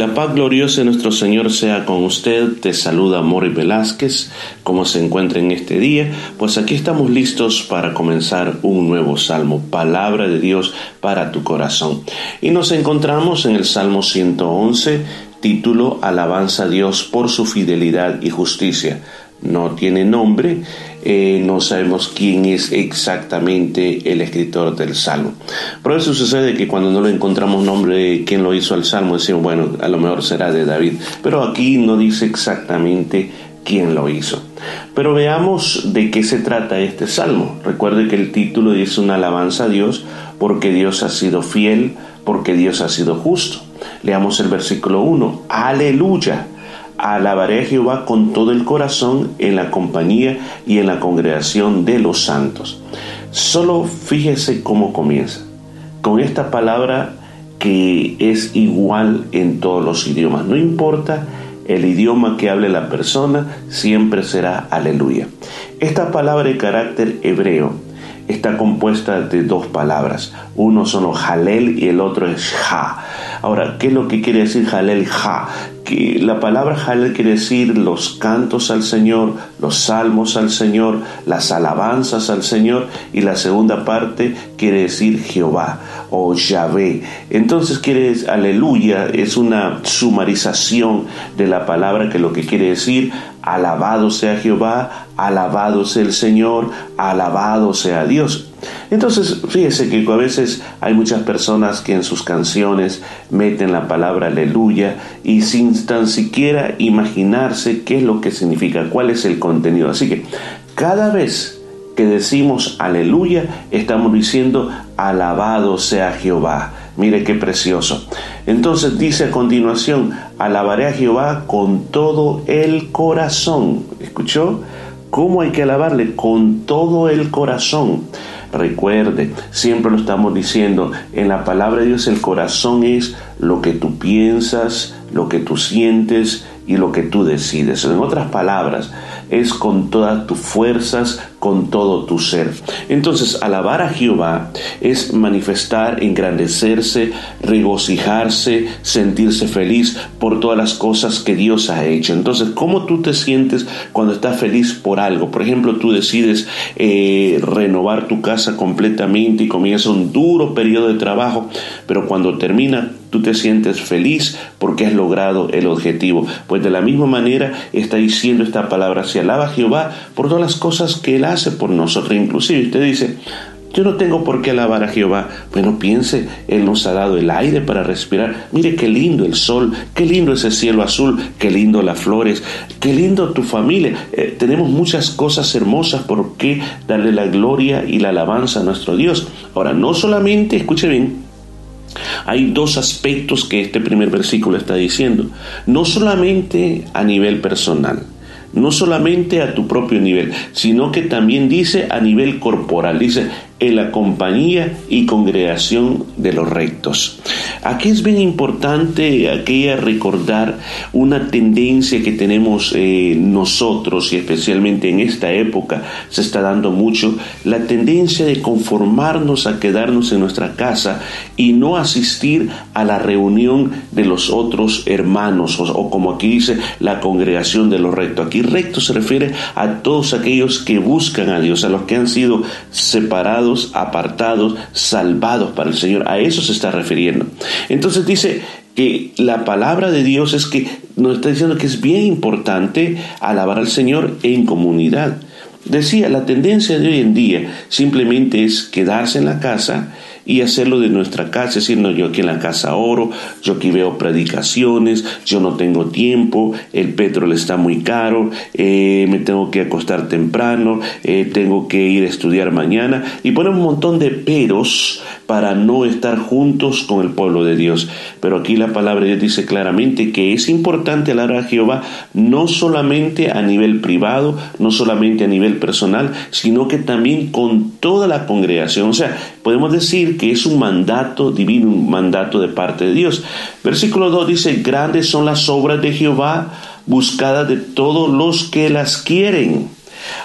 la paz gloriosa de nuestro Señor sea con usted. Te saluda Mori Velázquez. ¿Cómo se encuentra en este día? Pues aquí estamos listos para comenzar un nuevo salmo, palabra de Dios para tu corazón. Y nos encontramos en el Salmo 111, título Alabanza a Dios por su fidelidad y justicia no tiene nombre, eh, no sabemos quién es exactamente el escritor del Salmo. Pero eso sucede que cuando no le encontramos nombre de quién lo hizo al Salmo, decimos, bueno, a lo mejor será de David, pero aquí no dice exactamente quién lo hizo. Pero veamos de qué se trata este Salmo. Recuerde que el título dice una alabanza a Dios porque Dios ha sido fiel, porque Dios ha sido justo. Leamos el versículo 1. Aleluya alabaré a Jehová con todo el corazón en la compañía y en la congregación de los santos. Solo fíjese cómo comienza. Con esta palabra que es igual en todos los idiomas. No importa el idioma que hable la persona, siempre será aleluya. Esta palabra de carácter hebreo está compuesta de dos palabras. Uno son halel y el otro es ja. Ahora, ¿qué es lo que quiere decir halel ja? La palabra Halel quiere decir los cantos al Señor, los salmos al Señor, las alabanzas al Señor y la segunda parte quiere decir Jehová o Yahvé. Entonces quiere decir, aleluya, es una sumarización de la palabra que lo que quiere decir alabado sea Jehová, alabado sea el Señor, alabado sea Dios. Entonces, fíjese que a veces hay muchas personas que en sus canciones meten la palabra aleluya y sin tan siquiera imaginarse qué es lo que significa, cuál es el contenido. Así que cada vez que decimos aleluya, estamos diciendo alabado sea Jehová. Mire qué precioso. Entonces dice a continuación, alabaré a Jehová con todo el corazón. ¿Escuchó? ¿Cómo hay que alabarle? Con todo el corazón. Recuerde, siempre lo estamos diciendo, en la palabra de Dios el corazón es lo que tú piensas, lo que tú sientes y lo que tú decides. En otras palabras, es con todas tus fuerzas, con todo tu ser. Entonces, alabar a Jehová es manifestar, engrandecerse, regocijarse, sentirse feliz por todas las cosas que Dios ha hecho. Entonces, ¿cómo tú te sientes cuando estás feliz por algo? Por ejemplo, tú decides eh, renovar tu casa completamente y comienza un duro periodo de trabajo, pero cuando termina tú te sientes feliz porque has logrado el objetivo. Pues de la misma manera está diciendo esta palabra, alaba a Jehová por todas las cosas que Él hace por nosotros. Inclusive usted dice, yo no tengo por qué alabar a Jehová. Bueno, piense, Él nos ha dado el aire para respirar. Mire qué lindo el sol, qué lindo ese cielo azul, qué lindo las flores, qué lindo tu familia. Eh, tenemos muchas cosas hermosas por qué darle la gloria y la alabanza a nuestro Dios. Ahora, no solamente, escuche bien, hay dos aspectos que este primer versículo está diciendo. No solamente a nivel personal, no solamente a tu propio nivel, sino que también dice a nivel corporal. Dice, en la compañía y congregación de los rectos. Aquí es bien importante aquella recordar una tendencia que tenemos eh, nosotros y especialmente en esta época se está dando mucho, la tendencia de conformarnos a quedarnos en nuestra casa y no asistir a la reunión de los otros hermanos o, o como aquí dice la congregación de los rectos. Aquí rectos se refiere a todos aquellos que buscan a Dios, a los que han sido separados apartados, salvados para el Señor. A eso se está refiriendo. Entonces dice que la palabra de Dios es que nos está diciendo que es bien importante alabar al Señor en comunidad. Decía, la tendencia de hoy en día simplemente es quedarse en la casa y hacerlo de nuestra casa, decir, no, yo aquí en la casa oro, yo aquí veo predicaciones, yo no tengo tiempo, el petróleo está muy caro, eh, me tengo que acostar temprano, eh, tengo que ir a estudiar mañana, y poner un montón de peros para no estar juntos con el pueblo de Dios. Pero aquí la palabra de Dios dice claramente que es importante alabar a Jehová no solamente a nivel privado, no solamente a nivel personal, sino que también con toda la congregación. O sea, podemos decir que es un mandato divino, un mandato de parte de Dios. Versículo 2 dice, grandes son las obras de Jehová, buscadas de todos los que las quieren.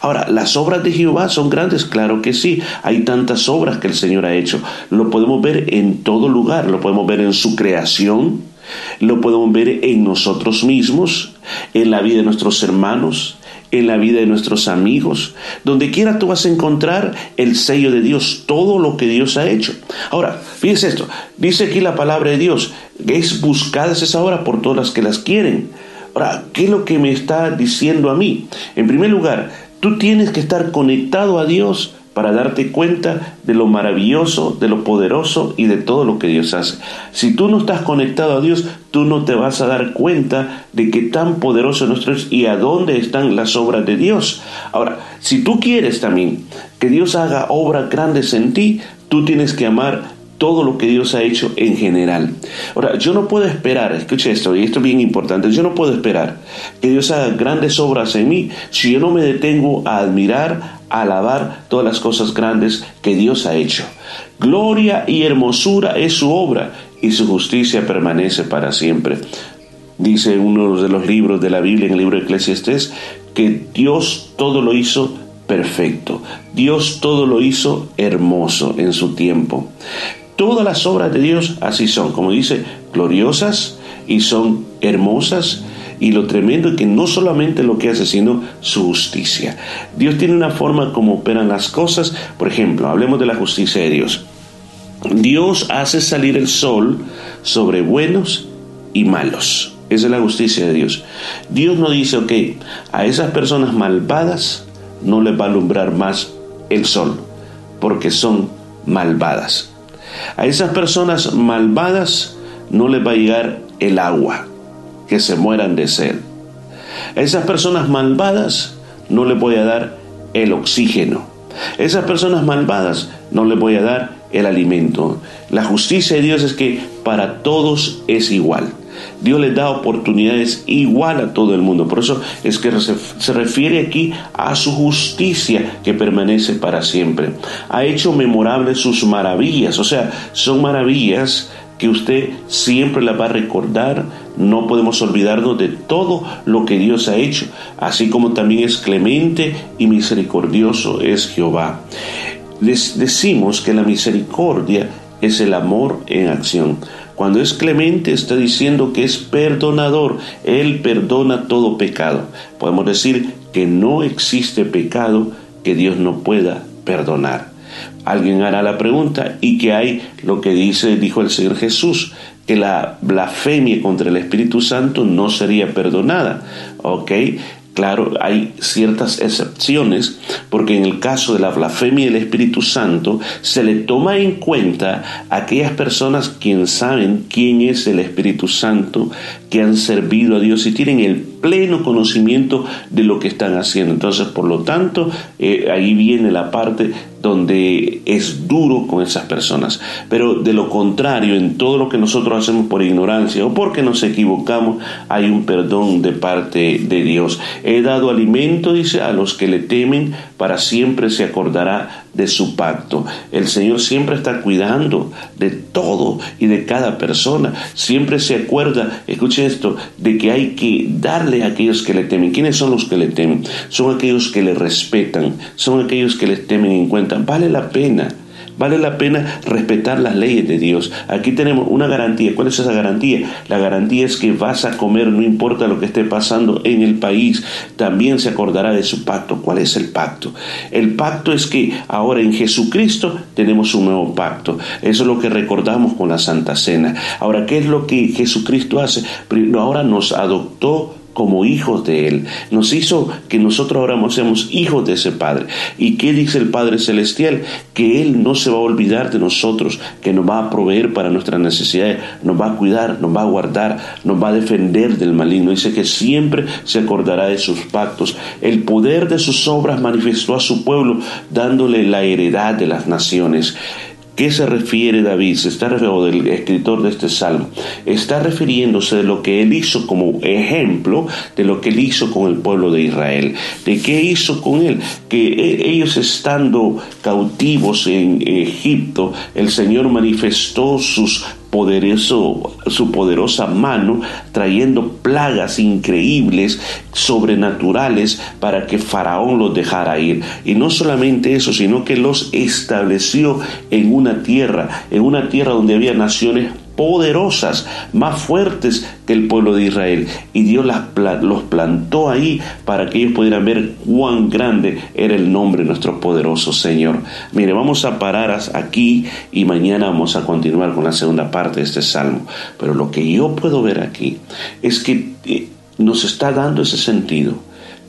Ahora, las obras de Jehová son grandes, claro que sí. Hay tantas obras que el Señor ha hecho. Lo podemos ver en todo lugar, lo podemos ver en su creación, Lo podemos ver en nosotros mismos, en la vida de nuestros hermanos, en la vida de nuestros amigos. Donde quiera tú vas a encontrar el sello de Dios, todo lo que Dios ha hecho. Ahora, fíjense esto, dice aquí la palabra de Dios, es buscada esa obra por todas las que las quieren. Ahora, ¿qué es lo que me está diciendo a mí? En primer lugar, tú tienes que estar conectado a Dios para darte cuenta de lo maravilloso, de lo poderoso y de todo lo que Dios hace. Si tú no estás conectado a Dios, tú no te vas a dar cuenta de qué tan poderoso es nuestro Dios y a dónde están las obras de Dios. Ahora, si tú quieres también que Dios haga obras grandes en ti, tú tienes que amar todo lo que Dios ha hecho en general. Ahora, yo no puedo esperar, escuche esto, y esto es bien importante, yo no puedo esperar que Dios haga grandes obras en mí si yo no me detengo a admirar, a alabar todas las cosas grandes que Dios ha hecho. Gloria y hermosura es su obra y su justicia permanece para siempre. Dice uno de los libros de la Biblia, en el libro de Eclesiastes, que Dios todo lo hizo perfecto. Dios todo lo hizo hermoso en su tiempo. Todas las obras de Dios así son, como dice, gloriosas y son hermosas. Y lo tremendo es que no solamente lo que hace, sino su justicia. Dios tiene una forma como operan las cosas. Por ejemplo, hablemos de la justicia de Dios. Dios hace salir el sol sobre buenos y malos. Esa es la justicia de Dios. Dios no dice, ok, a esas personas malvadas no les va a alumbrar más el sol, porque son malvadas. A esas personas malvadas no les va a llegar el agua, que se mueran de sed. A esas personas malvadas no les voy a dar el oxígeno. A esas personas malvadas no les voy a dar el alimento. La justicia de Dios es que para todos es igual. Dios les da oportunidades igual a todo el mundo. Por eso es que se refiere aquí a su justicia que permanece para siempre. Ha hecho memorables sus maravillas. O sea, son maravillas que usted siempre las va a recordar. No podemos olvidarnos de todo lo que Dios ha hecho, así como también es clemente y misericordioso es Jehová. Les decimos que la misericordia es el amor en acción. Cuando es clemente está diciendo que es perdonador. Él perdona todo pecado. Podemos decir que no existe pecado que Dios no pueda perdonar. Alguien hará la pregunta y que hay lo que dice dijo el Señor Jesús, que la blasfemia contra el Espíritu Santo no sería perdonada. ¿Ok? Claro, hay ciertas excepciones, porque en el caso de la blasfemia del Espíritu Santo se le toma en cuenta a aquellas personas quien saben quién es el Espíritu Santo, que han servido a Dios y tienen el pleno conocimiento de lo que están haciendo. Entonces, por lo tanto, eh, ahí viene la parte donde es duro con esas personas. Pero de lo contrario, en todo lo que nosotros hacemos por ignorancia o porque nos equivocamos, hay un perdón de parte de Dios. He dado alimento, dice, a los que le temen, para siempre se acordará de su pacto. El Señor siempre está cuidando de todo y de cada persona. Siempre se acuerda, escuche esto, de que hay que darle a aquellos que le temen. ¿Quiénes son los que le temen? Son aquellos que le respetan, son aquellos que les temen en cuenta. Vale la pena Vale la pena respetar las leyes de Dios. Aquí tenemos una garantía. ¿Cuál es esa garantía? La garantía es que vas a comer no importa lo que esté pasando en el país. También se acordará de su pacto. ¿Cuál es el pacto? El pacto es que ahora en Jesucristo tenemos un nuevo pacto. Eso es lo que recordamos con la Santa Cena. Ahora, ¿qué es lo que Jesucristo hace? Ahora nos adoptó como hijos de Él. Nos hizo que nosotros ahora seamos hijos de ese Padre. ¿Y qué dice el Padre Celestial? Que Él no se va a olvidar de nosotros, que nos va a proveer para nuestras necesidades, nos va a cuidar, nos va a guardar, nos va a defender del maligno. Dice que siempre se acordará de sus pactos. El poder de sus obras manifestó a su pueblo, dándole la heredad de las naciones. ¿Qué se refiere David? Se está refiriendo del escritor de este salmo. Está refiriéndose de lo que él hizo como ejemplo de lo que él hizo con el pueblo de Israel. ¿De qué hizo con él? Que e, ellos estando cautivos en Egipto, el Señor manifestó sus poderoso, su poderosa mano, trayendo plagas increíbles, sobrenaturales, para que Faraón los dejara ir. Y no solamente eso, sino que los estableció en una tierra, en una tierra donde había naciones poderosas, más fuertes que el pueblo de Israel. Y Dios los plantó ahí para que ellos pudieran ver cuán grande era el nombre de nuestro poderoso Señor. Mire, vamos a parar aquí y mañana vamos a continuar con la segunda parte de este salmo. Pero lo que yo puedo ver aquí es que eh, nos está dando ese sentido,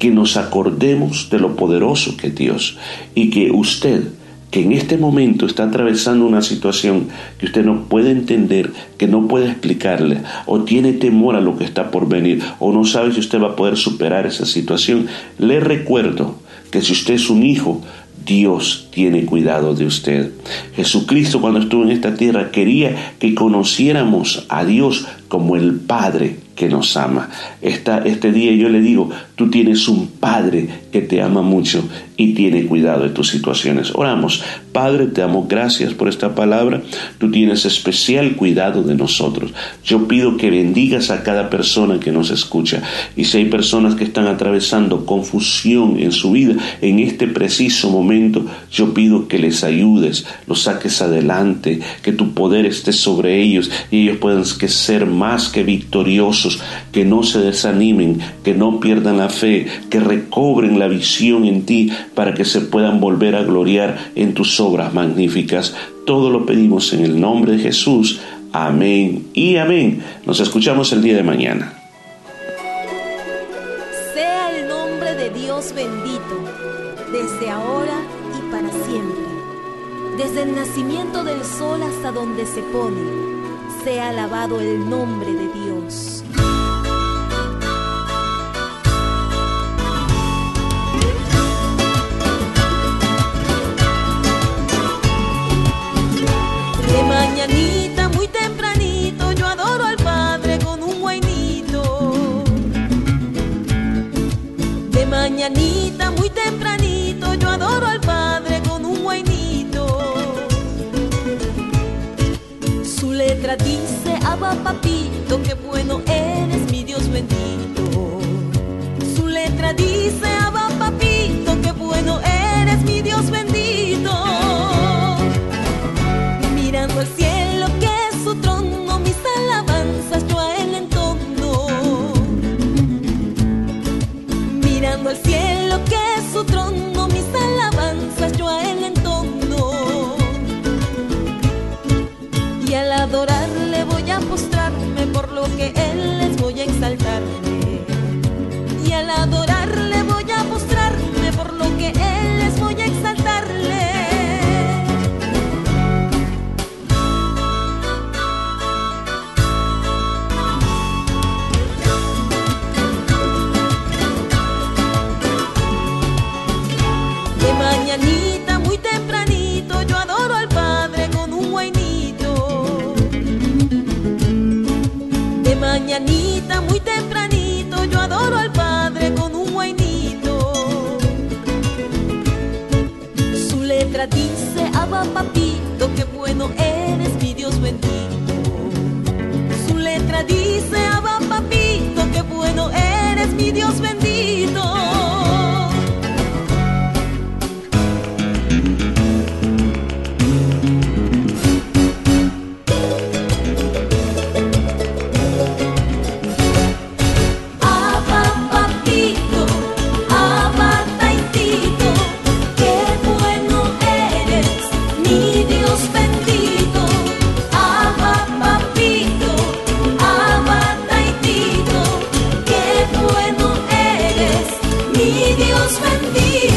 que nos acordemos de lo poderoso que Dios y que usted que en este momento está atravesando una situación que usted no puede entender, que no puede explicarle, o tiene temor a lo que está por venir, o no sabe si usted va a poder superar esa situación, le recuerdo que si usted es un hijo, Dios tiene cuidado de usted. Jesucristo cuando estuvo en esta tierra quería que conociéramos a Dios como el Padre que nos ama. este día yo le digo, tú tienes un Padre que te ama mucho y tiene cuidado de tus situaciones. Oramos, Padre, te damos gracias por esta palabra, tú tienes especial cuidado de nosotros. Yo pido que bendigas a cada persona que nos escucha y si hay personas que están atravesando confusión en su vida en este preciso momento, yo pido que les ayudes, los saques adelante, que tu poder esté sobre ellos y ellos puedan ser más que victoriosos, que no se desanimen, que no pierdan la fe, que recobren la visión en ti para que se puedan volver a gloriar en tus obras magníficas. Todo lo pedimos en el nombre de Jesús. Amén y amén. Nos escuchamos el día de mañana. Sea el nombre de Dios bendito, desde ahora y para siempre. Desde el nacimiento del sol hasta donde se pone, sea alabado el nombre de Dios. Adorarle voy a postrarme por lo que Abba papito, qué bueno eres mi Dios bendito. Su letra dice, Abba papito, qué bueno eres mi Dios bendito. Dios bendiga.